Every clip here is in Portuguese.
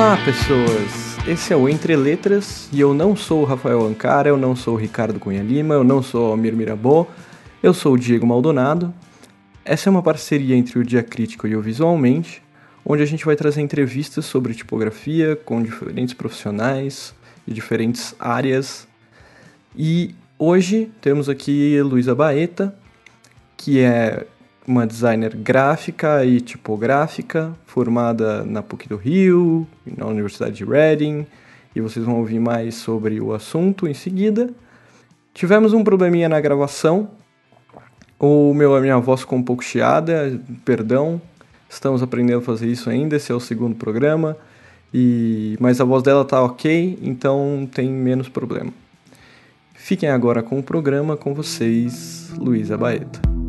Olá, pessoas! Esse é o Entre Letras e eu não sou o Rafael Ancara, eu não sou o Ricardo Cunha Lima, eu não sou o Almir Mirabô, eu sou o Diego Maldonado. Essa é uma parceria entre o Dia Crítico e o Visualmente, onde a gente vai trazer entrevistas sobre tipografia com diferentes profissionais de diferentes áreas. E hoje temos aqui Luísa Baeta, que é uma designer gráfica e tipográfica, formada na PUC do Rio, na Universidade de Reading, e vocês vão ouvir mais sobre o assunto em seguida. Tivemos um probleminha na gravação, o meu, a minha voz ficou um pouco chiada, perdão, estamos aprendendo a fazer isso ainda, esse é o segundo programa, e mas a voz dela tá ok, então tem menos problema. Fiquem agora com o programa com vocês, Luísa Baeta.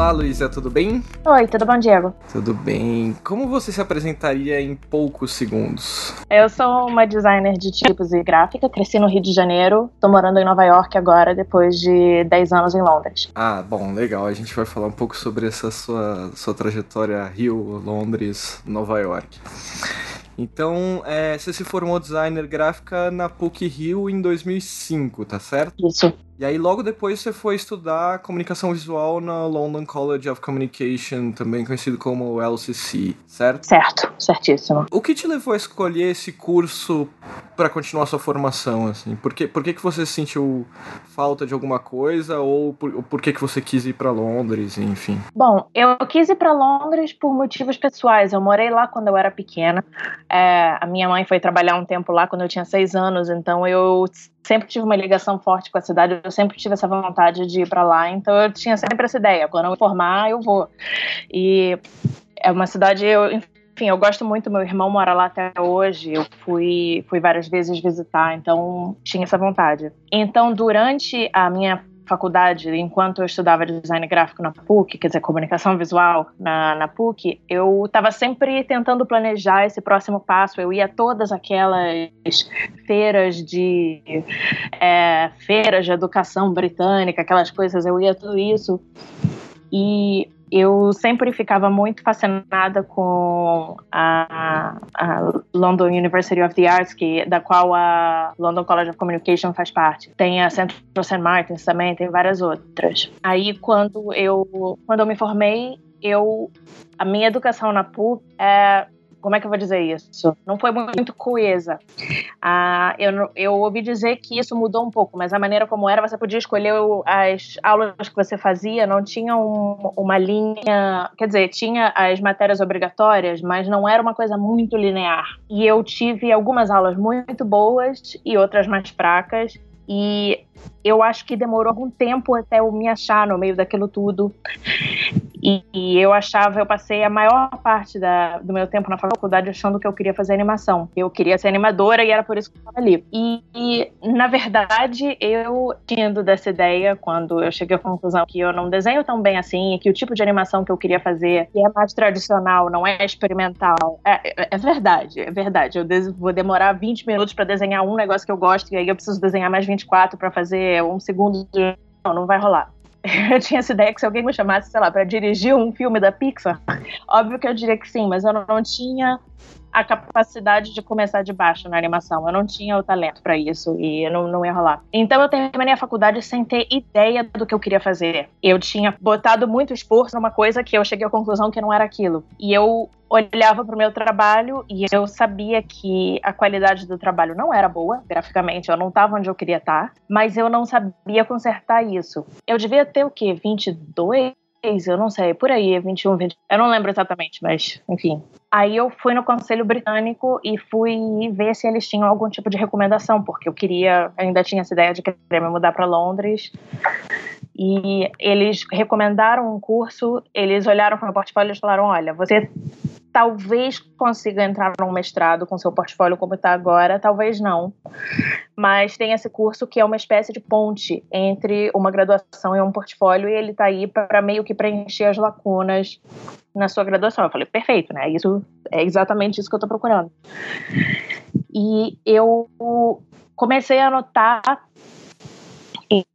Olá, Luísa, tudo bem? Oi, tudo bom, Diego? Tudo bem. Como você se apresentaria em poucos segundos? Eu sou uma designer de tipos e gráfica, cresci no Rio de Janeiro, tô morando em Nova York agora, depois de 10 anos em Londres. Ah, bom, legal. A gente vai falar um pouco sobre essa sua, sua trajetória Rio, Londres, Nova York. Então, é, você se formou designer gráfica na PUC Rio em 2005, tá certo? Isso. E aí logo depois você foi estudar comunicação visual na London College of Communication, também conhecido como LCC, certo? Certo, certíssimo. O que te levou a escolher esse curso para continuar sua formação, assim? Por que, por que, que você sentiu falta de alguma coisa ou por, ou por que, que você quis ir para Londres, enfim? Bom, eu quis ir para Londres por motivos pessoais. Eu morei lá quando eu era pequena. É, a minha mãe foi trabalhar um tempo lá quando eu tinha seis anos, então eu sempre tive uma ligação forte com a cidade, eu sempre tive essa vontade de ir para lá, então eu tinha sempre essa ideia, quando eu me formar, eu vou. E é uma cidade, eu, enfim, eu gosto muito, meu irmão mora lá até hoje, eu fui, fui várias vezes visitar, então tinha essa vontade. Então, durante a minha faculdade, enquanto eu estudava design gráfico na PUC, quer dizer, comunicação visual na, na PUC, eu estava sempre tentando planejar esse próximo passo. Eu ia a todas aquelas feiras de é, feiras de educação britânica, aquelas coisas, eu ia tudo isso. E eu sempre ficava muito fascinada com a, a, London University of the Arts, que, da qual a London College of Communication faz parte. Tem a Central St. Martins também, tem várias outras. Aí, quando eu, quando eu me formei, eu a minha educação na PUC é como é que eu vou dizer isso? Não foi muito coesa. Ah, eu, eu ouvi dizer que isso mudou um pouco, mas a maneira como era, você podia escolher as aulas que você fazia, não tinha um, uma linha. Quer dizer, tinha as matérias obrigatórias, mas não era uma coisa muito linear. E eu tive algumas aulas muito boas e outras mais fracas. E eu acho que demorou algum tempo até eu me achar no meio daquilo tudo. E, e, eu achava, eu passei a maior parte da, do meu tempo na faculdade achando que eu queria fazer animação. Eu queria ser animadora e era por isso que eu estava ali. E, e, na verdade, eu tinha dessa ideia quando eu cheguei à conclusão que eu não desenho tão bem assim e que o tipo de animação que eu queria fazer que é mais tradicional, não é experimental. É, é, é verdade, é verdade. Eu vou demorar 20 minutos para desenhar um negócio que eu gosto e aí eu preciso desenhar mais 24 para fazer um segundo. Não, não vai rolar. eu tinha essa ideia que se alguém me chamasse, sei lá, para dirigir um filme da Pixar, óbvio que eu diria que sim, mas eu não tinha a capacidade de começar de baixo na animação. Eu não tinha o talento para isso e não, não ia rolar. Então eu terminei a faculdade sem ter ideia do que eu queria fazer. Eu tinha botado muito esforço numa coisa que eu cheguei à conclusão que não era aquilo. E eu olhava para o meu trabalho e eu sabia que a qualidade do trabalho não era boa, graficamente, eu não estava onde eu queria estar, mas eu não sabia consertar isso. Eu devia ter o quê? 22? Eu não sei, por aí, 21, 20. Eu não lembro exatamente, mas enfim. Aí eu fui no Conselho Britânico e fui ver se eles tinham algum tipo de recomendação, porque eu queria, ainda tinha essa ideia de querer me mudar para Londres. E eles recomendaram um curso, eles olharam para o meu portfólio e falaram: olha, você talvez consiga entrar num mestrado com seu portfólio como está agora, talvez não. Mas tem esse curso que é uma espécie de ponte entre uma graduação e um portfólio, e ele está aí para meio que preencher as lacunas na sua graduação. Eu falei, perfeito, né? Isso é exatamente isso que eu estou procurando. E eu comecei a notar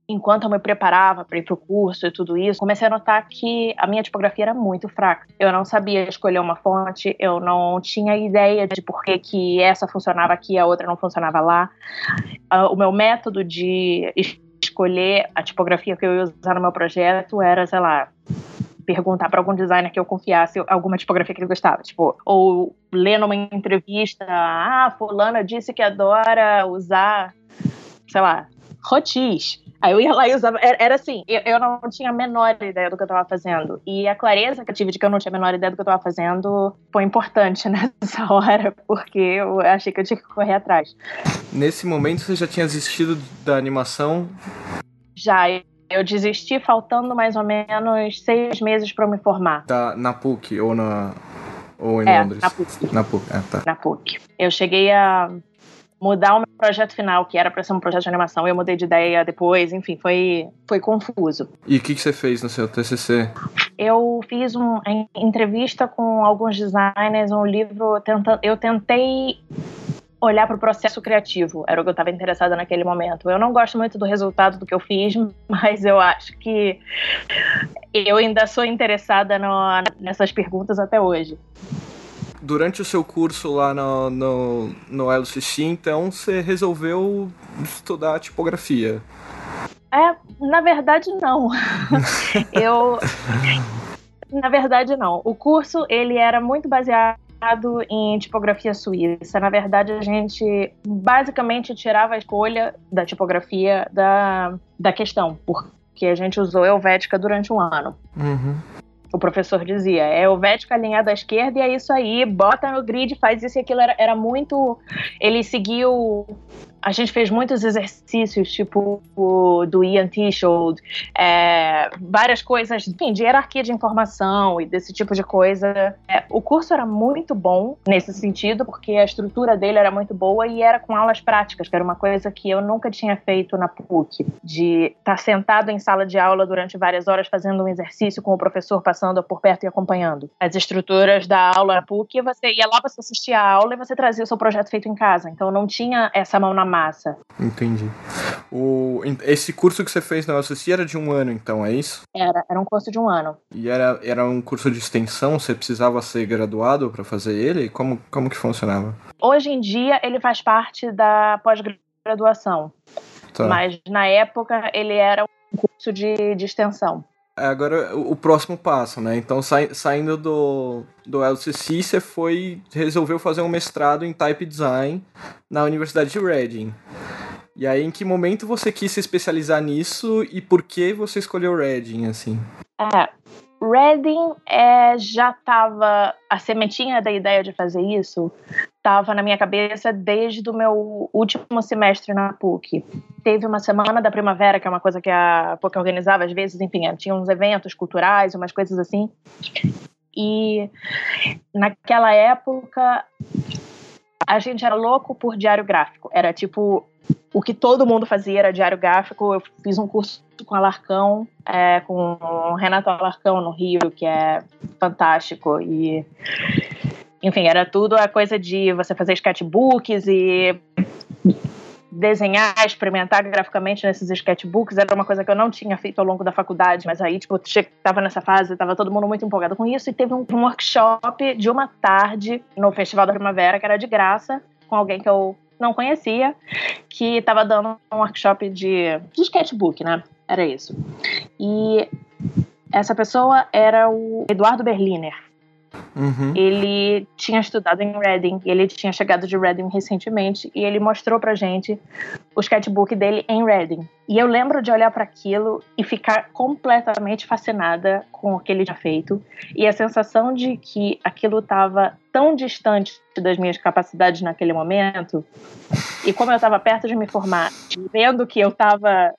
enquanto eu me preparava para ir para o curso e tudo isso, comecei a notar que a minha tipografia era muito fraca. Eu não sabia escolher uma fonte, eu não tinha ideia de por que, que essa funcionava aqui a outra não funcionava lá. Uh, o meu método de escolher a tipografia que eu ia usar no meu projeto era, sei lá, perguntar para algum designer que eu confiasse alguma tipografia que ele gostava, tipo, ou ler numa entrevista, ah, fulana disse que adora usar, sei lá, rotis. Aí eu ia lá e usava. Era, era assim, eu, eu, não tinha a menor ideia do que eu estava fazendo. E a clareza que eu tive de que eu não tinha a menor ideia do que eu estava fazendo foi importante nessa hora, porque eu achei que eu tinha que correr atrás. Nesse momento você já tinha desistido da animação? Já, eu desisti faltando mais ou menos seis meses para me formar. Tá na PUC ou na ou em é, Londres? Na PUC. Na PUC, é, tá. Na PUC. Eu cheguei a mudar o meu projeto final, que era para ser um projeto de animação, eu mudei de ideia depois, enfim, foi, foi confuso. E o que, que você fez no seu TCC? Eu fiz uma entrevista com alguns designers, um livro, tenta, eu tentei olhar para o processo criativo, era o que eu estava interessada naquele momento. Eu não gosto muito do resultado do que eu fiz, mas eu acho que eu ainda sou interessada no, nessas perguntas até hoje durante o seu curso lá no, no, no LCC, então você resolveu estudar tipografia? É, na verdade não. eu na verdade não. O curso ele era muito baseado em tipografia suíça. Na verdade, a gente basicamente tirava a escolha da tipografia da, da questão, porque a gente usou Helvética durante um ano. Uhum o professor dizia, é Helvética alinhado à esquerda e é isso aí, bota no grid, faz isso e aquilo. Era, era muito. Ele seguiu a gente fez muitos exercícios, tipo o do Ian Tishold, é, várias coisas, enfim, de hierarquia de informação e desse tipo de coisa. É, o curso era muito bom nesse sentido, porque a estrutura dele era muito boa e era com aulas práticas, que era uma coisa que eu nunca tinha feito na PUC, de estar tá sentado em sala de aula durante várias horas fazendo um exercício com o professor passando por perto e acompanhando. As estruturas da aula na PUC, você ia lá, você assistia a aula e você trazia o seu projeto feito em casa. Então não tinha essa mão na massa. Entendi. O, esse curso que você fez na UCC era de um ano, então, é isso? Era, era um curso de um ano. E era, era um curso de extensão? Você precisava ser graduado para fazer ele? Como, como que funcionava? Hoje em dia, ele faz parte da pós-graduação. Tá. Mas na época, ele era um curso de, de extensão. Agora o próximo passo, né? Então saindo do, do LCC, você foi resolveu fazer um mestrado em Type Design na Universidade de Reading. E aí, em que momento você quis se especializar nisso e por que você escolheu Reading, assim? É, Reading é, já estava a sementinha da ideia de fazer isso estava na minha cabeça desde o meu último semestre na PUC. Teve uma semana da primavera, que é uma coisa que a PUC organizava às vezes, enfim, tinha uns eventos culturais, umas coisas assim. E naquela época a gente era louco por diário gráfico. Era tipo o que todo mundo fazia era diário gráfico. Eu fiz um curso com Alarcão, é, com o Renato Alarcão no Rio, que é fantástico e enfim, era tudo a coisa de você fazer sketchbooks e desenhar, experimentar graficamente nesses sketchbooks era uma coisa que eu não tinha feito ao longo da faculdade, mas aí, tipo, tava nessa fase, tava todo mundo muito empolgado com isso, e teve um, um workshop de uma tarde no Festival da Primavera, que era de graça, com alguém que eu não conhecia, que estava dando um workshop de, de sketchbook, né? Era isso. E essa pessoa era o Eduardo Berliner. Uhum. Ele tinha estudado em Reading, ele tinha chegado de Reading recentemente e ele mostrou pra gente o sketchbook dele em Reading. E eu lembro de olhar para aquilo e ficar completamente fascinada com o que ele tinha feito e a sensação de que aquilo estava tão distante das minhas capacidades naquele momento. E como eu estava perto de me formar, vendo que eu estava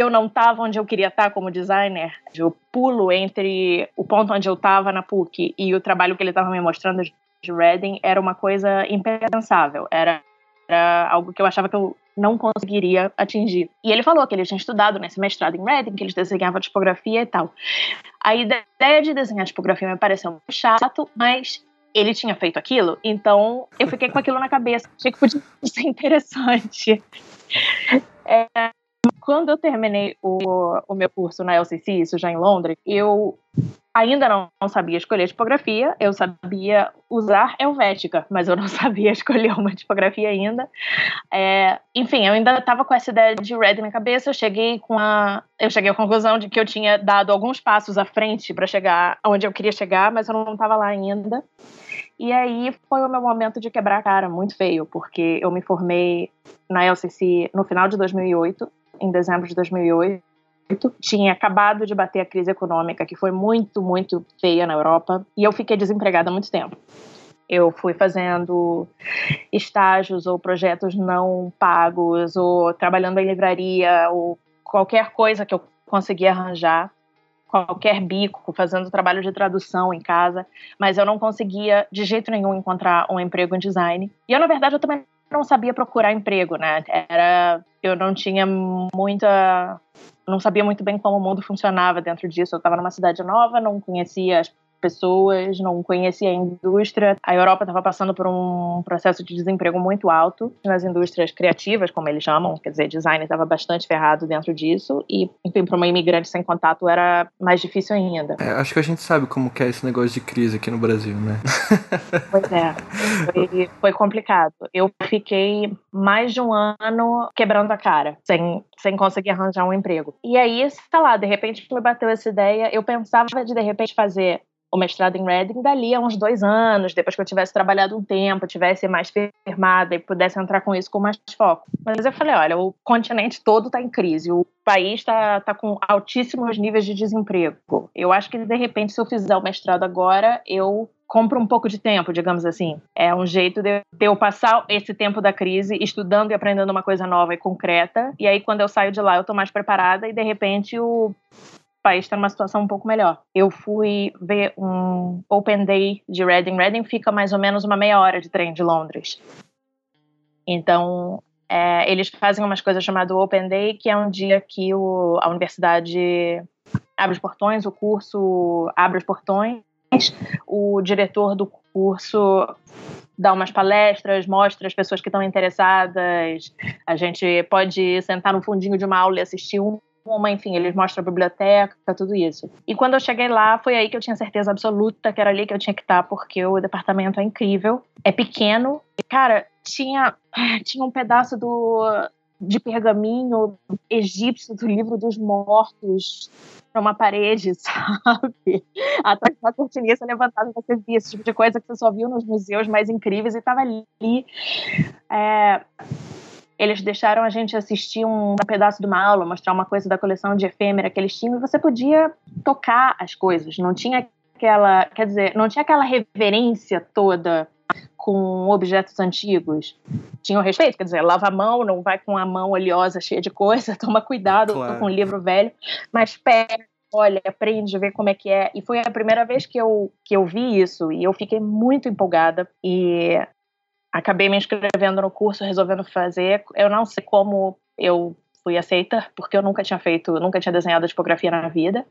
eu não estava onde eu queria estar como designer. O pulo entre o ponto onde eu estava na PUC e o trabalho que ele estava me mostrando de Reading era uma coisa impensável. Era, era algo que eu achava que eu não conseguiria atingir. E ele falou que ele tinha estudado nesse mestrado em Reading, que eles desenhavam tipografia e tal. A ideia de desenhar tipografia me pareceu chato, mas ele tinha feito aquilo, então eu fiquei com aquilo na cabeça. Achei que podia ser interessante. É, quando eu terminei o, o meu curso na LCC, isso já em Londres, eu ainda não, não, sabia escolher tipografia, eu sabia usar Helvética, mas eu não sabia escolher uma tipografia ainda. É, enfim, eu ainda estava com essa ideia de Red na cabeça, eu cheguei com a eu cheguei à conclusão de que eu tinha dado alguns passos à frente para chegar onde eu queria chegar, mas eu não estava lá ainda. E aí foi o meu momento de quebrar a cara muito feio, porque eu me formei na LCC no final de 2008, em dezembro de 2008 tinha acabado de bater a crise econômica, que foi muito, muito feia na Europa, e eu fiquei desempregada há muito tempo. Eu fui fazendo estágios ou projetos não pagos, ou trabalhando em livraria, ou qualquer coisa que eu conseguia arranjar, qualquer bico, fazendo trabalho de tradução em casa, mas eu não conseguia de jeito nenhum encontrar um emprego em design. E eu, na verdade, eu também não sabia procurar emprego, né? Era, eu não tinha muita não sabia muito bem como o mundo funcionava dentro disso. Eu estava numa cidade nova, não conhecia as pessoas, não conhecia a indústria. A Europa estava passando por um processo de desemprego muito alto nas indústrias criativas, como eles chamam, quer dizer, design estava bastante ferrado dentro disso e, enfim, para uma imigrante sem contato era mais difícil ainda. É, acho que a gente sabe como que é esse negócio de crise aqui no Brasil, né? pois é, foi, foi complicado. Eu fiquei mais de um ano quebrando a cara, sem, sem conseguir arranjar um emprego. E aí, sei lá, de repente me bateu essa ideia, eu pensava de de repente fazer o mestrado em Reading dali a uns dois anos, depois que eu tivesse trabalhado um tempo, tivesse mais firmada e pudesse entrar com isso com mais foco. Mas eu falei, olha, o continente todo está em crise, o país está tá com altíssimos níveis de desemprego. Eu acho que, de repente, se eu fizer o mestrado agora, eu compro um pouco de tempo, digamos assim. É um jeito de eu passar esse tempo da crise estudando e aprendendo uma coisa nova e concreta. E aí, quando eu saio de lá, eu estou mais preparada e, de repente, o país está numa situação um pouco melhor. Eu fui ver um Open Day de Reading. Reading fica mais ou menos uma meia hora de trem de Londres. Então, é, eles fazem umas coisas chamadas Open Day, que é um dia que o, a universidade abre os portões, o curso abre os portões, o diretor do curso dá umas palestras, mostra as pessoas que estão interessadas, a gente pode sentar no fundinho de uma aula e assistir um uma, enfim, eles mostram a biblioteca, tudo isso. E quando eu cheguei lá, foi aí que eu tinha certeza absoluta que era ali que eu tinha que estar, porque o departamento é incrível, é pequeno. Cara, tinha, tinha um pedaço do, de pergaminho egípcio do livro dos mortos uma parede, sabe? Atrás da cortiniça levantada, você via esse tipo de coisa que você só viu nos museus mais incríveis e estava ali. É, eles deixaram a gente assistir um pedaço de uma aula, mostrar uma coisa da coleção de efêmera que eles tinham, e você podia tocar as coisas. Não tinha aquela, quer dizer, não tinha aquela reverência toda com objetos antigos. Tinha o respeito, quer dizer, lava a mão, não vai com a mão oleosa cheia de coisa, toma cuidado claro. com o livro velho, mas pega, olha, aprende, vê como é que é. E foi a primeira vez que eu, que eu vi isso e eu fiquei muito empolgada. E acabei me inscrevendo no curso, resolvendo fazer. Eu não sei como eu fui aceita, porque eu nunca tinha feito, nunca tinha desenhado tipografia na vida.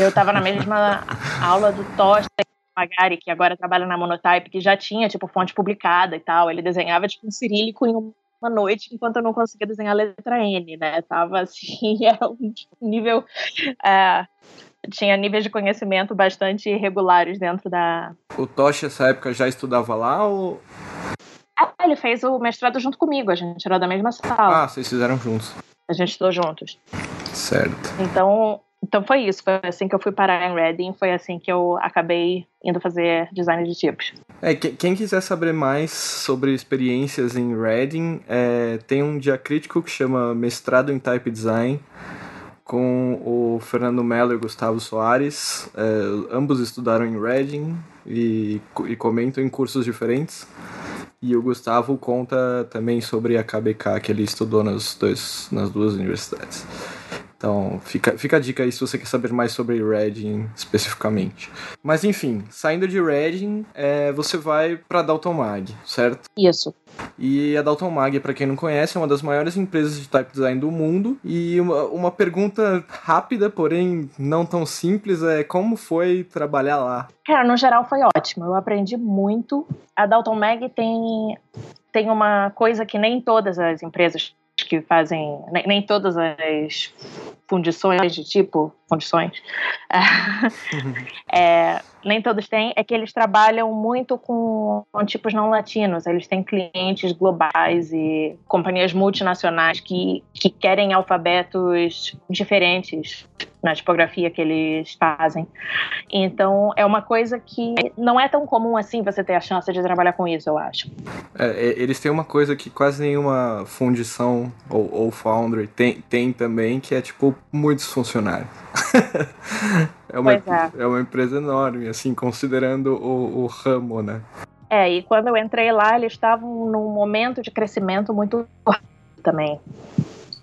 Eu estava na mesma aula do Tosta Magari, que agora trabalha na Monotype, que já tinha, tipo, fonte publicada e tal. Ele desenhava, tipo, um cirílico em uma noite, enquanto eu não conseguia desenhar a letra N, né? Tava, assim, era um nível... É, tinha níveis de conhecimento bastante irregulares dentro da. O Tocha, nessa época, já estudava lá ou. Ah, ele fez o mestrado junto comigo, a gente era da mesma sala. Ah, vocês fizeram juntos. A gente estudou juntos. Certo. Então, então foi isso, foi assim que eu fui parar em Reading, foi assim que eu acabei indo fazer design de tipos. É, quem quiser saber mais sobre experiências em Reading, é, tem um diacrítico que chama Mestrado em Type Design com o Fernando Mello e Gustavo Soares. É, ambos estudaram em Reading e, e comentam em cursos diferentes. E o Gustavo conta também sobre a KBK que ele estudou nas, dois, nas duas universidades. Então, fica, fica a dica aí se você quer saber mais sobre Reading especificamente. Mas enfim, saindo de Reading, é, você vai para Dalton Mag, certo? Isso. E a Dalton Mag, para quem não conhece, é uma das maiores empresas de type design do mundo. E uma, uma pergunta rápida, porém não tão simples, é como foi trabalhar lá? Cara, no geral foi ótimo. Eu aprendi muito. A Dalton Mag tem, tem uma coisa que nem todas as empresas que fazem nem, nem, todas as fundições de tipo fundições é, nem todos têm é que eles trabalham muito com, com, tipos não latinos eles têm clientes globais e companhias multinacionais que, que querem alfabetos diferentes na tipografia que eles fazem. Então, é uma coisa que não é tão comum assim você ter a chance de trabalhar com isso, eu acho. É, eles têm uma coisa que quase nenhuma fundição ou, ou foundry tem, tem também, que é tipo muitos funcionários. é, uma, é. é uma empresa enorme, assim, considerando o, o ramo, né? É, e quando eu entrei lá, eles estavam num momento de crescimento muito rápido também.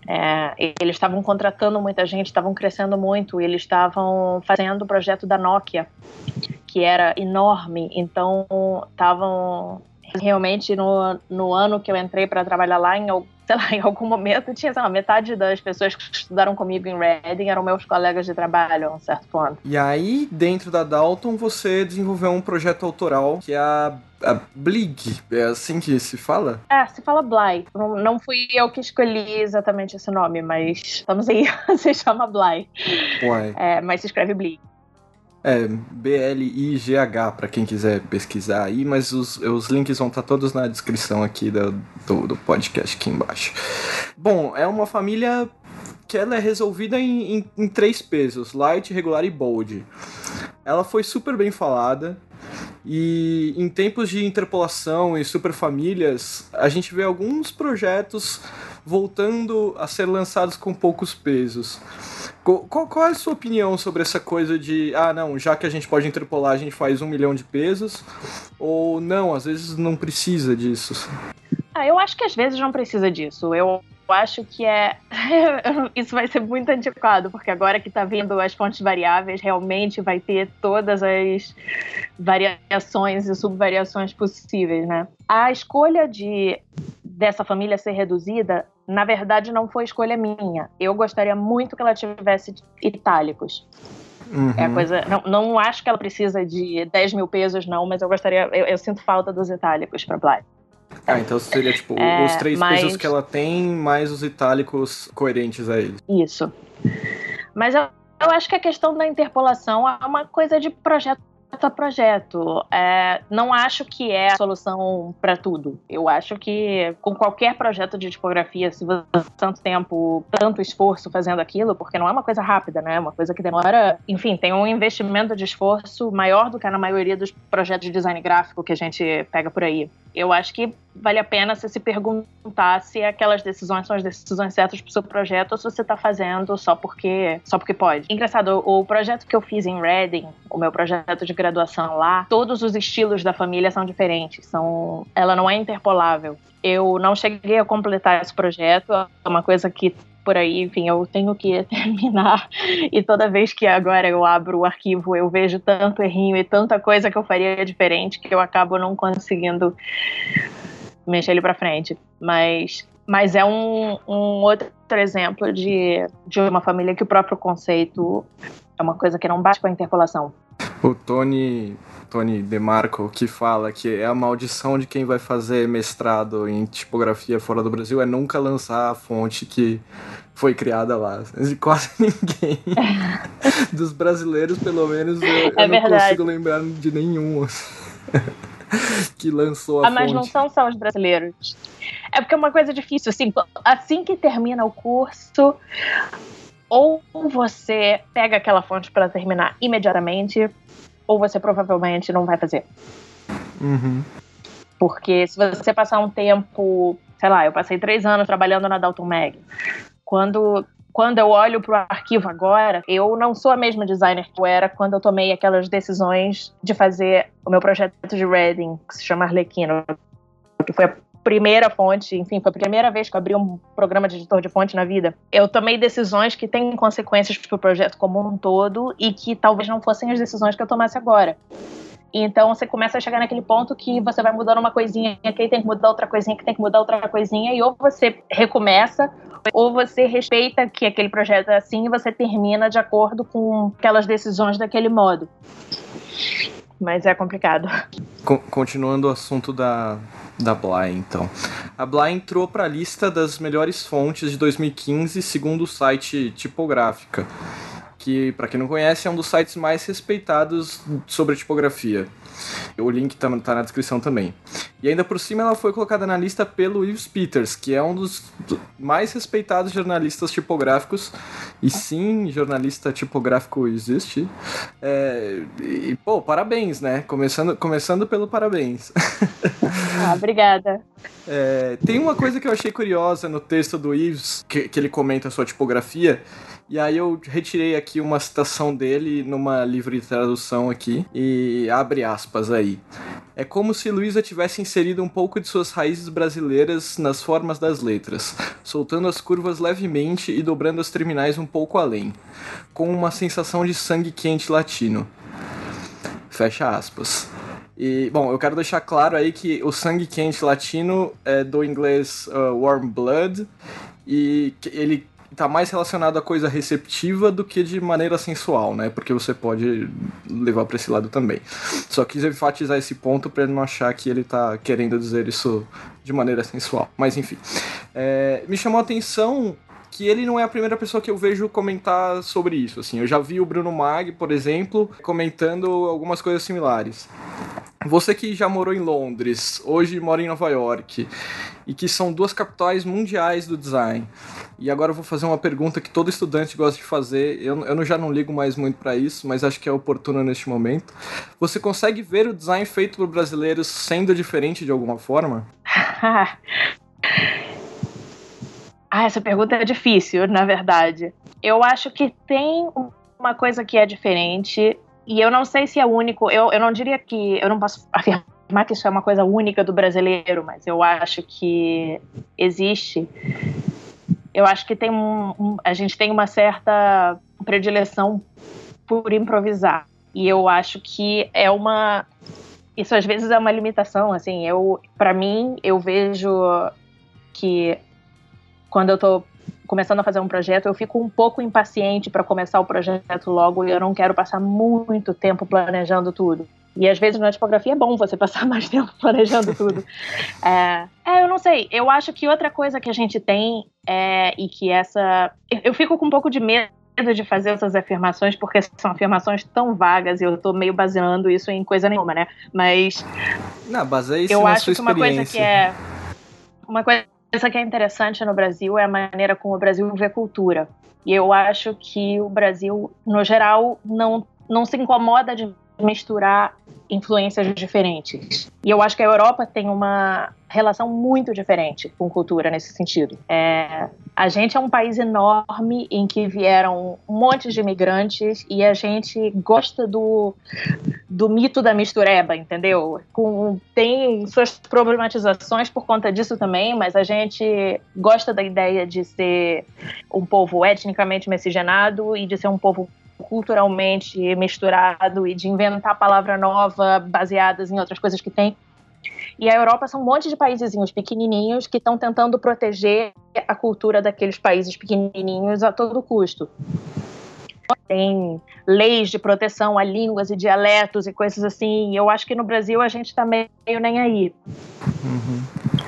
É, eles estavam contratando muita gente, estavam crescendo muito, eles estavam fazendo o projeto da Nokia, que era enorme, então estavam realmente no, no ano que eu entrei para trabalhar lá, em, sei lá, em algum momento tinha, sei lá, metade das pessoas que estudaram comigo em Reading eram meus colegas de trabalho a um certo ponto. E aí, dentro da Dalton, você desenvolveu um projeto autoral que é a a Blig, é assim que se fala? É, se fala Bly. Não, não fui eu que escolhi exatamente esse nome, mas estamos aí, se chama Bly. Uai. É, mas se escreve Blig. É, B-L-I-G-H, para quem quiser pesquisar aí, mas os, os links vão estar tá todos na descrição aqui do, do, do, podcast aqui embaixo. Bom, é uma família que ela é resolvida em, em, em três pesos, light, regular e bold. Ela foi super bem falada, e em tempos de interpolação e superfamílias, a gente vê alguns projetos voltando a ser lançados com poucos pesos. Qual, qual, é a sua opinião sobre essa coisa de, ah, não, já que a gente pode interpolar, a gente faz um milhão de pesos? Ou não, às vezes não precisa disso? Ah, eu acho que às vezes não precisa disso. Eu acho que é. Isso vai ser muito antiquado, porque agora que está vindo as fontes variáveis, realmente vai ter todas as variações e subvariações possíveis, né? A escolha de dessa família ser reduzida na verdade, não foi escolha minha. Eu gostaria muito que ela tivesse itálicos. Uhum. É a coisa. Não, não acho que ela precisa de 10 mil pesos, não, mas eu gostaria. Eu, eu sinto falta dos itálicos para Bly. Ah, então seria tipo é, os três mas... pesos que ela tem, mais os itálicos coerentes a eles. Isso. Mas eu, eu acho que a questão da interpolação é uma coisa de projeto a projeto. É, não acho que é a solução para tudo. Eu acho que com qualquer projeto de tipografia, se você tanto tempo, tanto esforço fazendo aquilo, porque não é uma coisa rápida, né? É uma coisa que demora, enfim, tem um investimento de esforço maior do que na maioria dos projetos de design gráfico que a gente pega por aí. Eu acho que vale a pena você se perguntar se aquelas decisões são as decisões certas para o seu projeto ou se você está fazendo só porque só porque pode. Engraçado, o projeto que eu fiz em Reading, o meu projeto de graduação lá, todos os estilos da família são diferentes, são, ela não é interpolável. Eu não cheguei a completar esse projeto, é uma coisa que por aí, enfim, eu tenho que terminar. E toda vez que agora eu abro o arquivo, eu vejo tanto errinho e tanta coisa que eu faria diferente que eu acabo não conseguindo mexer ele para frente. Mas, mas é um, um outro exemplo de, de uma família que o próprio conceito é uma coisa que não bate com a interpolação. O Tony, Tony DeMarco, que fala que é a maldição de quem vai fazer mestrado em tipografia fora do Brasil é nunca lançar a fonte que foi criada lá. Quase ninguém dos brasileiros, pelo menos, eu, é eu não consigo lembrar de nenhum. que lançou a ah, mas fonte. não são só os brasileiros. É porque é uma coisa difícil, assim, assim que termina o curso, ou você pega aquela fonte para terminar imediatamente, ou você provavelmente não vai fazer. Uhum. Porque se você passar um tempo, sei lá, eu passei três anos trabalhando na Dalton Mag. Quando quando eu olho para o arquivo agora, eu não sou a mesma designer que eu era quando eu tomei aquelas decisões de fazer o meu projeto de Reading, que se chama Arlequino. que foi a primeira fonte, enfim, foi a primeira vez que eu abri um programa de editor de fonte na vida. Eu tomei decisões que têm consequências para o projeto como um todo e que talvez não fossem as decisões que eu tomasse agora. Então você começa a chegar naquele ponto que você vai mudando uma coisinha aqui, tem que mudar outra coisinha, que tem que mudar outra coisinha, e ou você recomeça, ou você respeita que aquele projeto é assim e você termina de acordo com aquelas decisões daquele modo. Mas é complicado. Continuando o assunto da, da Bly, então. A Bly entrou para a lista das melhores fontes de 2015, segundo o site Tipográfica que, para quem não conhece, é um dos sites mais respeitados sobre tipografia. O link tá, tá, na descrição também. E ainda por cima ela foi colocada na lista pelo Yves Peters, que é um dos mais respeitados jornalistas tipográficos. E sim, jornalista tipográfico existe. É, e, pô, parabéns, né? Começando, começando pelo parabéns. Ah, obrigada. É, tem uma coisa que eu achei curiosa no texto do Yves, que, que ele comenta a sua tipografia, e aí eu retirei aqui uma citação dele numa livre tradução aqui e abre aspas aí. É como se Luísa tivesse inserido um pouco de suas raízes brasileiras nas formas das letras, soltando as curvas levemente e dobrando as terminais um pouco além, com uma sensação de sangue quente latino. Fecha aspas. E, bom, eu quero deixar claro aí que o sangue quente latino é do inglês uh, warm blood e ele tá mais relacionado a coisa receptiva do que de maneira sensual, né? Porque você pode levar para esse lado também. Só quis enfatizar esse ponto para não achar que ele tá querendo dizer isso de maneira sensual. Mas enfim. É, me chamou a atenção que ele não é a primeira pessoa que eu vejo comentar sobre isso. Assim, eu já vi o Bruno Mag, por exemplo, comentando algumas coisas similares. Você que já morou em Londres, hoje mora em Nova York, e que são duas capitais mundiais do design. E agora eu vou fazer uma pergunta que todo estudante gosta de fazer. Eu, eu já não ligo mais muito para isso, mas acho que é oportuno neste momento. Você consegue ver o design feito por brasileiros sendo diferente de alguma forma? ah, essa pergunta é difícil, na verdade. Eu acho que tem uma coisa que é diferente e eu não sei se é único, eu, eu não diria que. Eu não posso afirmar que isso é uma coisa única do brasileiro, mas eu acho que existe. Eu acho que tem um, um, a gente tem uma certa predileção por improvisar. E eu acho que é uma. Isso às vezes é uma limitação. Assim, eu, para mim, eu vejo que quando eu tô começando a fazer um projeto, eu fico um pouco impaciente para começar o projeto logo e eu não quero passar muito tempo planejando tudo. E às vezes na tipografia é bom você passar mais tempo planejando tudo. é, é, eu não sei. Eu acho que outra coisa que a gente tem é, e que essa. Eu fico com um pouco de medo de fazer essas afirmações, porque são afirmações tão vagas e eu tô meio baseando isso em coisa nenhuma, né? Mas. Não, baseia isso Eu na acho sua que uma coisa que é. Uma coisa coisa que é interessante no Brasil é a maneira como o Brasil vê cultura. E eu acho que o Brasil, no geral, não, não se incomoda de misturar influências diferentes. E eu acho que a Europa tem uma relação muito diferente com cultura nesse sentido. É, a gente é um país enorme em que vieram um monte de imigrantes e a gente gosta do, do mito da mistureba, entendeu? Com, tem suas problematizações por conta disso também, mas a gente gosta da ideia de ser um povo etnicamente miscigenado e de ser um povo culturalmente misturado e de inventar palavra nova baseadas em outras coisas que tem. E a Europa são um monte de países pequenininhos que estão tentando proteger a cultura daqueles países pequenininhos a todo custo. Tem leis de proteção a línguas e dialetos e coisas assim. Eu acho que no Brasil a gente está meio nem aí. Uhum.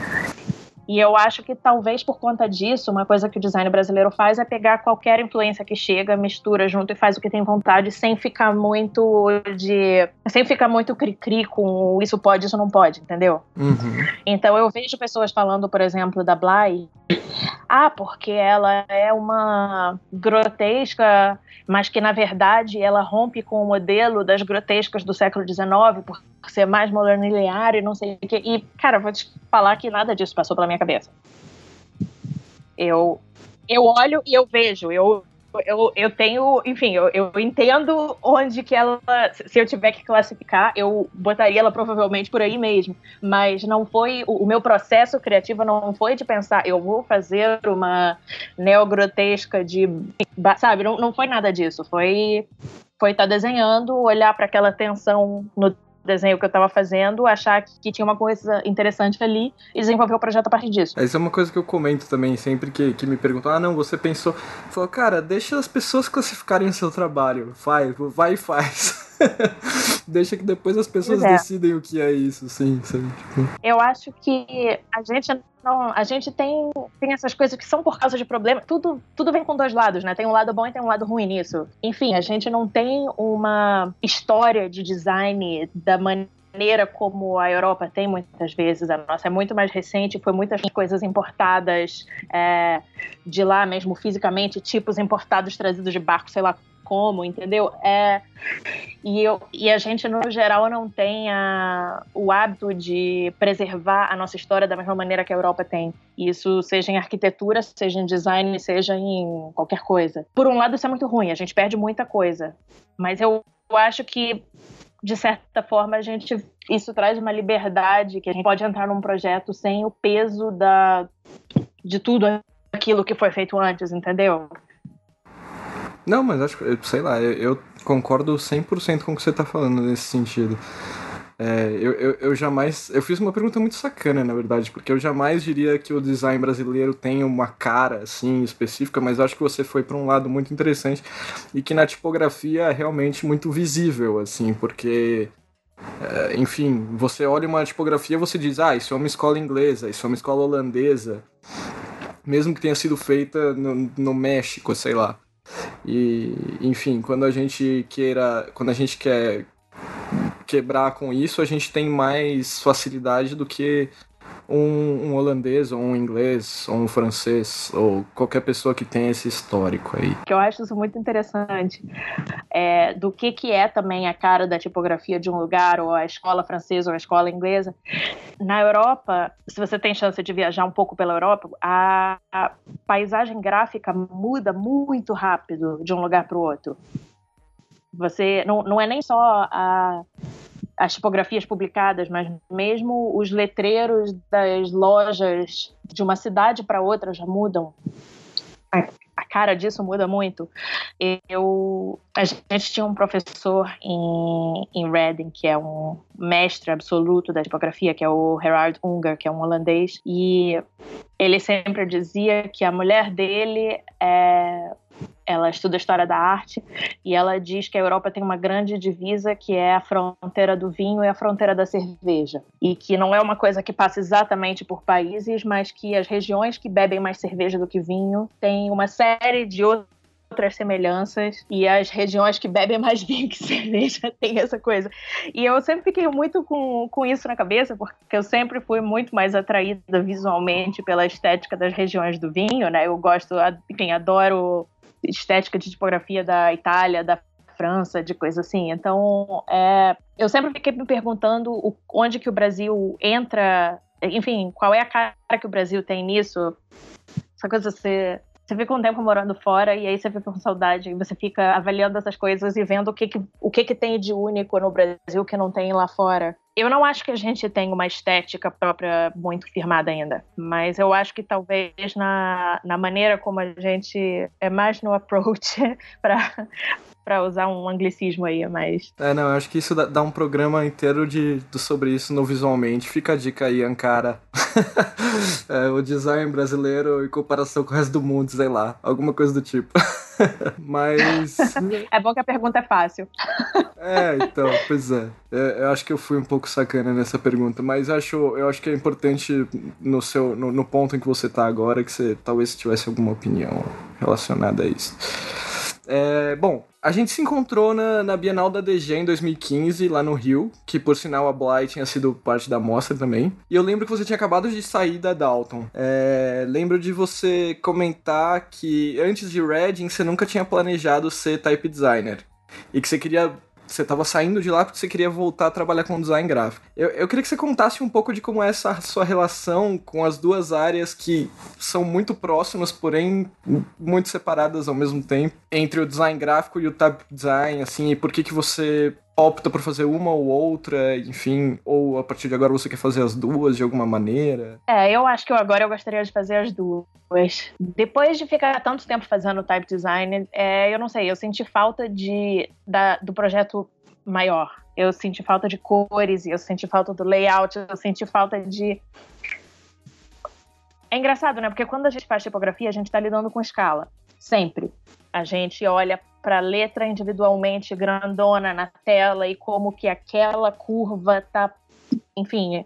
E eu acho que talvez por conta disso, uma coisa que o design brasileiro faz é pegar qualquer influência que chega, mistura junto e faz o que tem vontade, sem ficar muito de. sem ficar muito cri-cri com isso pode, isso não pode, entendeu? Uhum. Então eu vejo pessoas falando, por exemplo, da Bly. Ah, porque ela é uma grotesca, mas que na verdade ela rompe com o modelo das grotescas do século XIX, por ser mais modernilear e não sei o que. E, cara, vou te falar que nada disso passou pela minha cabeça. Eu, eu olho e eu vejo, eu eu, eu tenho, enfim, eu, eu entendo onde que ela, se eu tiver que classificar, eu botaria ela provavelmente por aí mesmo. Mas não foi, o, o meu processo criativo não foi de pensar, eu vou fazer uma neogrotesca de, sabe, não, não foi nada disso. Foi foi estar tá desenhando, olhar para aquela tensão no desenho que eu estava fazendo, achar que tinha uma coisa interessante ali e desenvolver o projeto a partir disso. Isso é uma coisa que eu comento também, sempre que, que me perguntam, ah, não, você pensou. Falou, cara, deixa as pessoas classificarem o seu trabalho. Vai, vai e faz. Deixa que depois as pessoas é. decidem o que é isso, sim. Sabe? Tipo. Eu acho que a gente não, a gente tem, tem essas coisas que são por causa de problema. Tudo, tudo vem com dois lados, né? Tem um lado bom e tem um lado ruim nisso. Enfim, a gente não tem uma história de design da maneira como a Europa tem muitas vezes. A nossa é muito mais recente, foi muitas coisas importadas é, de lá mesmo fisicamente, tipos importados trazidos de barco, sei lá como, entendeu? É, e, eu, e a gente, no geral, não tem a, o hábito de preservar a nossa história da mesma maneira que a Europa tem. Isso seja em arquitetura, seja em design, seja em qualquer coisa. Por um lado, isso é muito ruim, a gente perde muita coisa. Mas eu, eu acho que de certa forma, a gente isso traz uma liberdade que a gente pode entrar num projeto sem o peso da de tudo aquilo que foi feito antes, entendeu? Não, mas acho que, sei lá, eu, eu concordo 100% com o que você está falando nesse sentido. É, eu, eu, eu, jamais. Eu fiz uma pergunta muito sacana, na verdade, porque eu jamais diria que o design brasileiro tem uma cara assim específica, mas acho que você foi para um lado muito interessante e que na tipografia é realmente muito visível, assim, porque. É, enfim, você olha uma tipografia você diz, ah, isso é uma escola inglesa, isso é uma escola holandesa, mesmo que tenha sido feita no, no México, sei lá. E, enfim, quando a gente queira, quando a gente quer quebrar com isso, a gente tem mais facilidade do que um, um, holandês, ou um inglês, ou um francês, ou qualquer pessoa que tenha esse histórico aí. Que eu acho isso muito interessante. É, do que, que é também a cara da tipografia de um lugar, ou a escola francesa, ou a escola inglesa. Na Europa, se você tem chance de viajar um pouco pela Europa, a, a paisagem gráfica muda muito rápido de um lugar para o outro. Você não, não é nem só a as tipografias publicadas, mas mesmo os letreiros das lojas de uma cidade para outra já mudam. A cara disso muda muito. Eu, a gente tinha um professor em, em Reading, que é um mestre absoluto da tipografia, que é o Gerard Unger, que é um holandês, e ele sempre dizia que a mulher dele é ela estuda história da arte e ela diz que a Europa tem uma grande divisa que é a fronteira do vinho e a fronteira da cerveja. E que não é uma coisa que passa exatamente por países, mas que as regiões que bebem mais cerveja do que vinho têm uma série de outras semelhanças e as regiões que bebem mais vinho que cerveja tem essa coisa. E eu sempre fiquei muito com, com isso na cabeça, porque eu sempre fui muito mais atraída visualmente pela estética das regiões do vinho, né? Eu gosto, enfim, adoro estética de tipografia da Itália, da França, de coisa assim. Então, é, eu sempre fiquei me perguntando o, onde que o Brasil entra, enfim, qual é a cara que o Brasil tem nisso. Essa coisa você você fica um tempo morando fora e aí você fica com saudade e você fica avaliando essas coisas e vendo o que, que, o que, que tem de único no Brasil que não tem lá fora. Eu não acho que a gente tenha uma estética própria muito firmada ainda, mas eu acho que talvez na, na maneira como a gente é mais no approach para para usar um anglicismo aí, mas. É, não, eu acho que isso dá, dá um programa inteiro de, de, sobre isso no Visualmente. Fica a dica aí, Ankara. é, o design brasileiro em comparação com o resto do mundo, sei lá, alguma coisa do tipo. Mas. É bom que a pergunta é fácil. É, então, pois é. é. Eu acho que eu fui um pouco sacana nessa pergunta, mas acho, eu acho que é importante no seu no, no ponto em que você está agora que você talvez tivesse alguma opinião relacionada a isso. É, bom, a gente se encontrou na, na Bienal da DG em 2015, lá no Rio, que por sinal a Bly tinha sido parte da mostra também. E eu lembro que você tinha acabado de sair da Dalton. É, lembro de você comentar que antes de Reading você nunca tinha planejado ser type designer. E que você queria você tava saindo de lá porque você queria voltar a trabalhar com design gráfico. Eu, eu queria que você contasse um pouco de como é essa sua relação com as duas áreas que são muito próximas, porém muito separadas ao mesmo tempo, entre o design gráfico e o type design, assim, e por que que você opta por fazer uma ou outra, enfim, ou a partir de agora você quer fazer as duas de alguma maneira? É, eu acho que agora eu gostaria de fazer as duas. Depois de ficar tanto tempo fazendo type design, é, eu não sei, eu senti falta de, da, do projeto maior. Eu senti falta de cores, eu senti falta do layout, eu senti falta de. É engraçado, né? Porque quando a gente faz tipografia, a gente está lidando com escala. Sempre. A gente olha para letra individualmente grandona na tela e como que aquela curva tá. Enfim,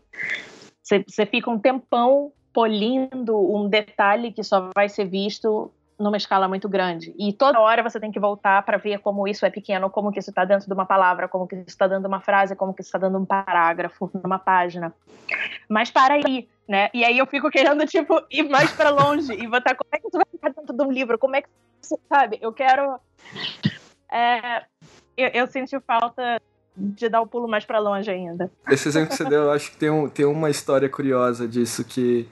você fica um tempão polindo um detalhe que só vai ser visto numa escala muito grande. E toda hora você tem que voltar para ver como isso é pequeno, como que isso está dentro de uma palavra, como que isso está dando uma frase, como que isso está dando um parágrafo numa página. Mas para aí, né? E aí eu fico querendo, tipo, ir mais para longe e botar como é que isso vai ficar dentro de um livro, como é que sabe? Eu quero... É, eu, eu senti falta de dar o um pulo mais para longe ainda. Esse exemplo que você deu, eu acho que tem, um, tem uma história curiosa disso, que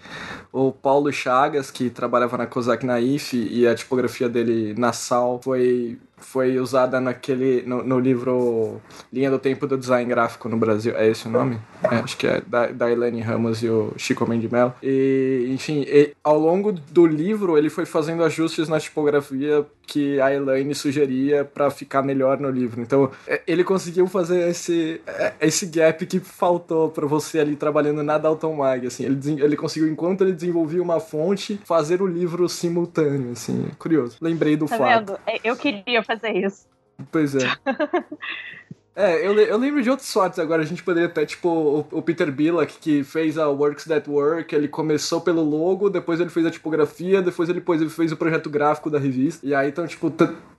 o Paulo Chagas, que trabalhava na Cosac Naif, e a tipografia dele na Sal foi foi usada naquele no, no, livro Linha do Tempo do Design Gráfico no Brasil. É esse o nome? É, acho que é da, da Elaine Ramos e o Chico Mendimel. E, enfim, e, ao longo do livro ele foi fazendo ajustes na tipografia que a Elaine sugeria para ficar melhor no livro. Então, é, ele conseguiu fazer esse é, esse gap que faltou para você ali trabalhando na Dalton Mag, assim. Ele, ele conseguiu enquanto ele desenvolvia uma fonte, fazer o livro simultâneo, assim. Curioso. Lembrei do tá fato. Vendo? Eu queria fazer isso. Pois é. É, eu, eu lembro de outros sortes agora. A gente poderia até, tipo, o, o, Peter Billock, que fez a Works That Work. Ele começou pelo logo, depois ele fez a tipografia, depois ele, depois ele fez o projeto gráfico da revista. E aí, então, tipo,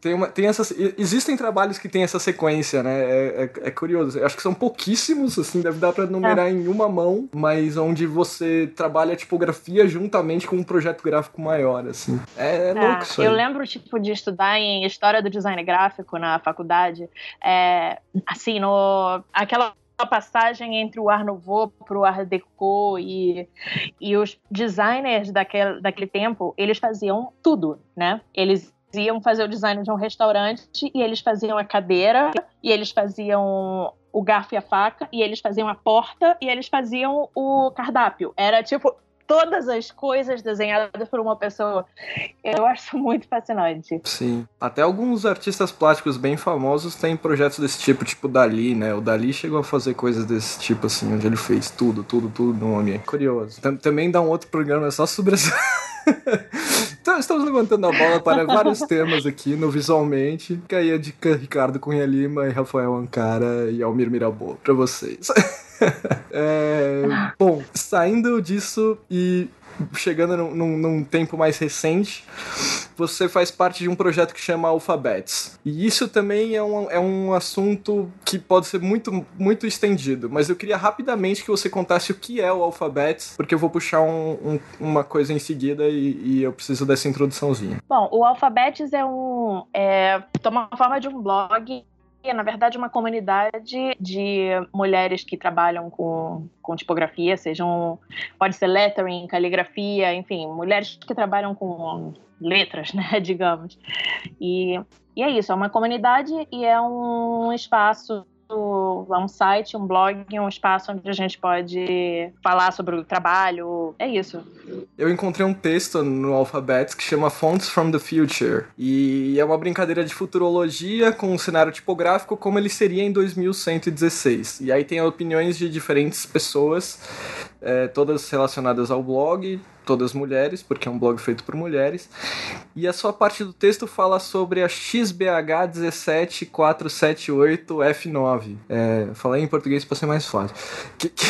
tem, uma, tem essas. Existem trabalhos que tem essa sequência, né? É, é, é curioso. Eu acho que são pouquíssimos, assim, deve dar pra numerar é. em uma mão, mas onde você trabalha a tipografia juntamente com um projeto gráfico maior, assim. É, é louco isso aí. Eu lembro, tipo, de estudar em História do Design Gráfico na faculdade. É assim, no aquela passagem entre o Art Nouveau para o Art Deco e, e os designers daquele, daquele tempo, eles faziam tudo, né? Eles iam fazer o design de um restaurante e eles faziam a cadeira e eles faziam o garfo e a faca e eles faziam a porta e eles faziam o cardápio. Era tipo todas as coisas desenhadas por uma pessoa. Eu acho muito fascinante. Sim. Até alguns artistas plásticos bem famosos têm projetos desse tipo, tipo Dali, né? O Dali chegou a fazer coisas desse tipo, assim, onde ele fez tudo, tudo, tudo no ambiente. Curioso. Também dá um outro programa só sobre essa. então, estamos levantando a bola para vários temas aqui no Visualmente. Fica aí a dica Ricardo Cunha Lima e Rafael Ancara e Almir Mirabô para vocês. é, bom, saindo disso e chegando num, num, num, tempo mais recente, você faz parte de um projeto que chama Alphabets. E isso também é um, é um assunto que pode ser muito, muito estendido, mas eu queria rapidamente que você contasse o que é o Alphabets, porque eu vou puxar um, uma coisa em seguida e, e, eu preciso dessa introduçãozinha. Bom, o Alphabets é um. É, toma a forma de um blog na verdade, uma comunidade de mulheres que trabalham com, com tipografia, sejam. pode ser lettering, caligrafia, enfim, mulheres que trabalham com letras, né, digamos. E, e é isso, é uma comunidade e é um espaço é um site, um blog, um espaço onde a gente pode falar sobre o trabalho. É isso. Eu encontrei um texto no Alphabet que chama Fonts from the Future. E é uma brincadeira de futurologia com um cenário tipográfico como ele seria em 2116. E aí tem opiniões de diferentes pessoas, é, todas relacionadas ao blog, todas mulheres, porque é um blog feito por mulheres. E a sua parte do texto fala sobre a XBH 17478F9. É, falei em português para ser mais fácil. Que, que,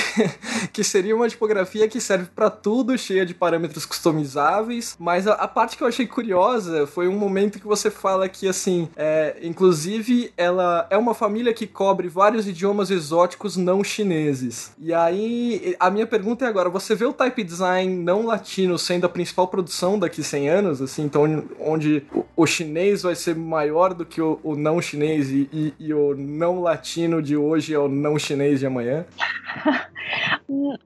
que, seria uma tipografia que serve para tudo, cheia de parâmetros customizáveis. Mas a, a, parte que eu achei curiosa foi um momento que você fala que, assim, é, inclusive, ela é uma família que cobre vários idiomas exóticos não chineses. E aí, a minha pergunta é agora: você vê o type design não latino? Latino sendo a principal produção daqui 100 anos, assim, então onde o, chinês vai ser maior do que o, o não chinês e, e, e, o não latino de hoje é o não chinês de amanhã?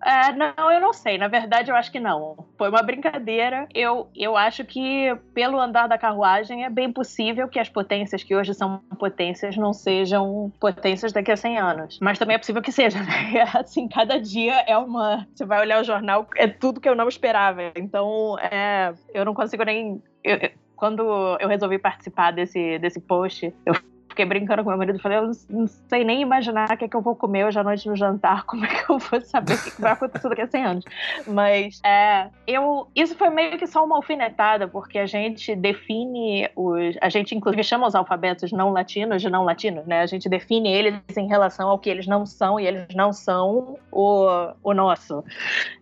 é, não, eu não sei. Na verdade, eu acho que não. Foi uma brincadeira. Eu, eu acho que, pelo andar da carruagem, é bem possível que as potências que hoje são potências não sejam potências daqui a 100 anos. Mas também é possível que seja, né? Assim, cada dia é uma. Você vai olhar o jornal, é tudo que eu não esperava. Então, é, eu não consigo nem. Eu, quando eu resolvi participar desse, desse post, eu fiquei brincando com meu marido, falei, eu não sei nem imaginar o que, é que eu vou comer hoje à noite no jantar, como é que eu vou saber o que, vai acontecer daqui a 100 anos. Mas é, eu, isso foi meio que só uma alfinetada, porque a gente define os. A gente, inclusive, chama os alfabetos não latinos de não latinos, né? A gente define eles em relação ao que eles não são, e eles não são o, o nosso.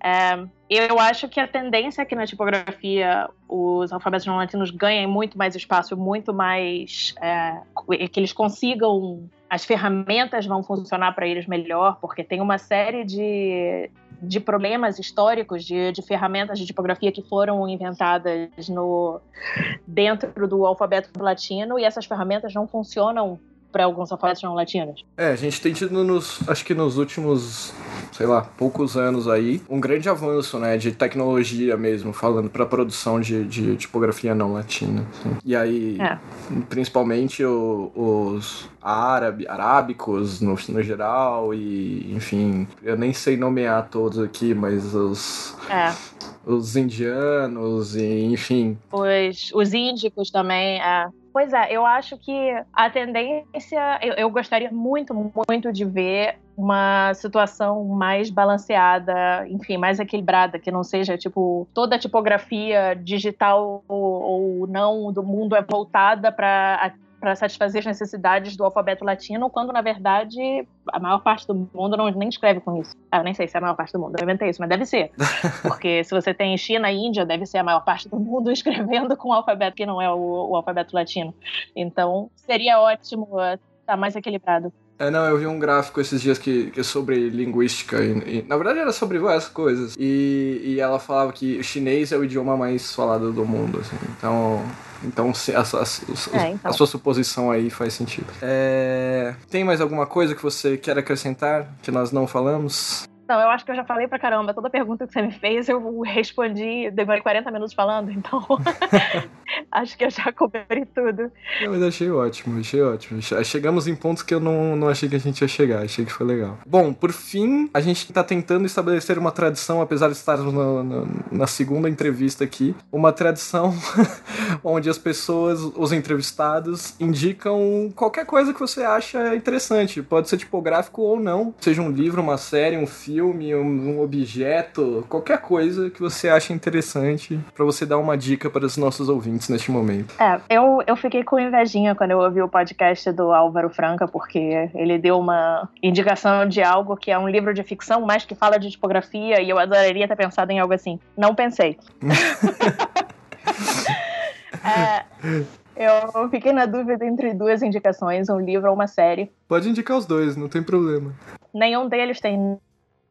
É, eu acho que a tendência aqui na tipografia, os alfabetos não latinos ganhem muito mais espaço, muito mais. É, que eles consigam. As ferramentas vão funcionar para eles melhor, porque tem uma série de, de problemas históricos de, de ferramentas de tipografia que foram inventadas no dentro do alfabeto latino e essas ferramentas não funcionam para alguns alfabetos não latinos. É, a gente tem tido nos, acho que nos últimos, sei lá, poucos anos aí, um grande avanço, né, de tecnologia mesmo, falando para produção de, de, tipografia não latina. Assim. E aí, é. principalmente o, os árabe, arábicos no, no geral e, enfim, eu nem sei nomear todos aqui, mas os é. os indianos e, enfim. Os, os índicos também, é. Pois é, eu acho que a tendência, eu, eu gostaria muito, muito de ver uma situação mais balanceada, enfim, mais equilibrada, que não seja tipo toda a tipografia digital ou, ou não do mundo é voltada para para satisfazer as necessidades do alfabeto latino, quando na verdade a maior parte do mundo não nem escreve com isso. Ah, eu nem sei se é a maior parte do mundo, eu inventei isso, mas deve ser. Porque se você tem China e Índia, deve ser a maior parte do mundo escrevendo com o alfabeto que não é o, o alfabeto latino. Então seria ótimo estar tá mais equilibrado. É, não, eu vi um gráfico esses dias que, que é sobre linguística. E, e, na verdade era sobre várias coisas. E, e ela falava que o chinês é o idioma mais falado do mundo, assim. Então, então, a, a, é, então. a, sua suposição aí faz sentido. É... Tem mais alguma coisa que você quer acrescentar que nós não falamos? Não, eu acho que eu já falei pra caramba. Toda pergunta que você me fez, eu respondi, demorei 40 minutos falando, então acho que eu já cobri tudo. Não, mas achei ótimo, achei ótimo. Chegamos em pontos que eu não, não achei que a gente ia chegar, achei que foi legal. Bom, por fim, a gente tá tentando estabelecer uma tradição, apesar de estarmos na, na, na segunda entrevista aqui, uma tradição onde as pessoas, os entrevistados, indicam qualquer coisa que você acha interessante. Pode ser tipográfico ou não, seja um livro, uma série, um filme filme, um, objeto, qualquer coisa que você acha interessante para você dar uma dica para os nossos ouvintes neste momento. É, eu, eu fiquei com invejinha quando eu ouvi o podcast do Álvaro Franca, porque ele deu uma indicação de algo que é um livro de ficção, mas que fala de tipografia, e eu adoraria ter pensado em algo assim. Não pensei. é, eu fiquei na dúvida entre duas indicações, um livro ou uma série. Pode indicar os dois, não tem problema. Nenhum deles tem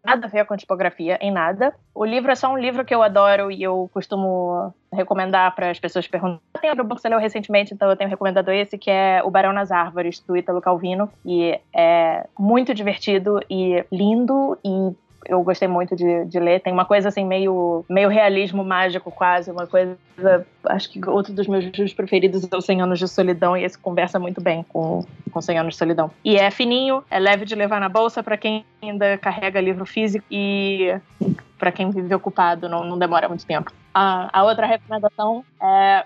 nada a ver com tipografia, em nada. O livro é só um livro que eu adoro e eu costumo recomendar para as pessoas perguntarem. Tem outro bom que você leu recentemente, então eu tenho recomendado esse, que é O Barão nas Árvores, do Ítalo Calvino. E é muito divertido e lindo e eu gostei muito de, de ler. Tem uma coisa assim, meio, meio realismo mágico, quase, uma coisa. Acho que outro dos meus livros preferidos é o 100 Anos de Solidão, e esse conversa muito bem com, com 100 Anos de Solidão. E é fininho, é leve de levar na bolsa para quem ainda carrega livro físico e para quem vive ocupado, não, não demora muito tempo. A, a outra recomendação é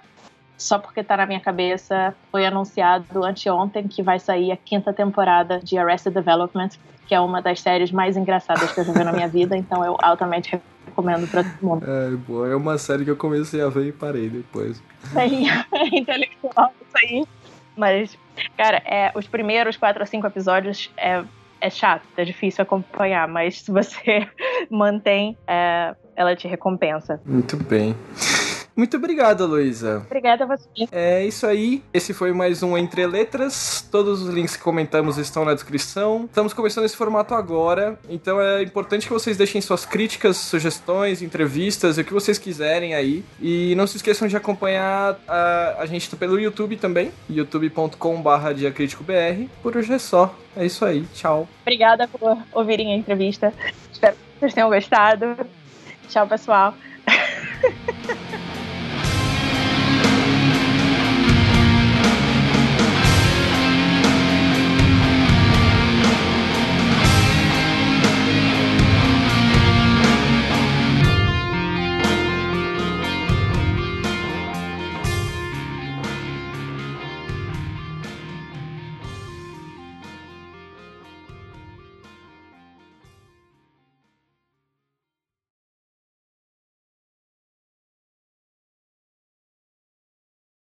só porque tá na minha cabeça, foi anunciado anteontem que vai sair a quinta temporada de Arrested Development, que é uma das séries mais engraçadas que eu já vi na minha vida, então eu altamente recomendo pra todo mundo. É, boa. É uma série que eu comecei a ver e parei depois. Sim, é intelectual isso aí. Mas, cara, é, os primeiros quatro ou cinco episódios é, é chato, é difícil acompanhar, mas se você mantém, é, ela te recompensa. Muito bem. Muito obrigado, Luísa. Obrigada a você. É isso aí. Esse foi mais um Entre Letras. Todos os links que comentamos estão na descrição. Estamos começando esse formato agora, então é importante que vocês deixem suas críticas, sugestões, entrevistas, o que vocês quiserem aí. E não se esqueçam de acompanhar a, a gente pelo YouTube também, youtube.com.br diacríticobr. Por hoje é só. É isso aí. Tchau. Obrigada por ouvirem a entrevista. Espero que vocês tenham gostado. Tchau, pessoal.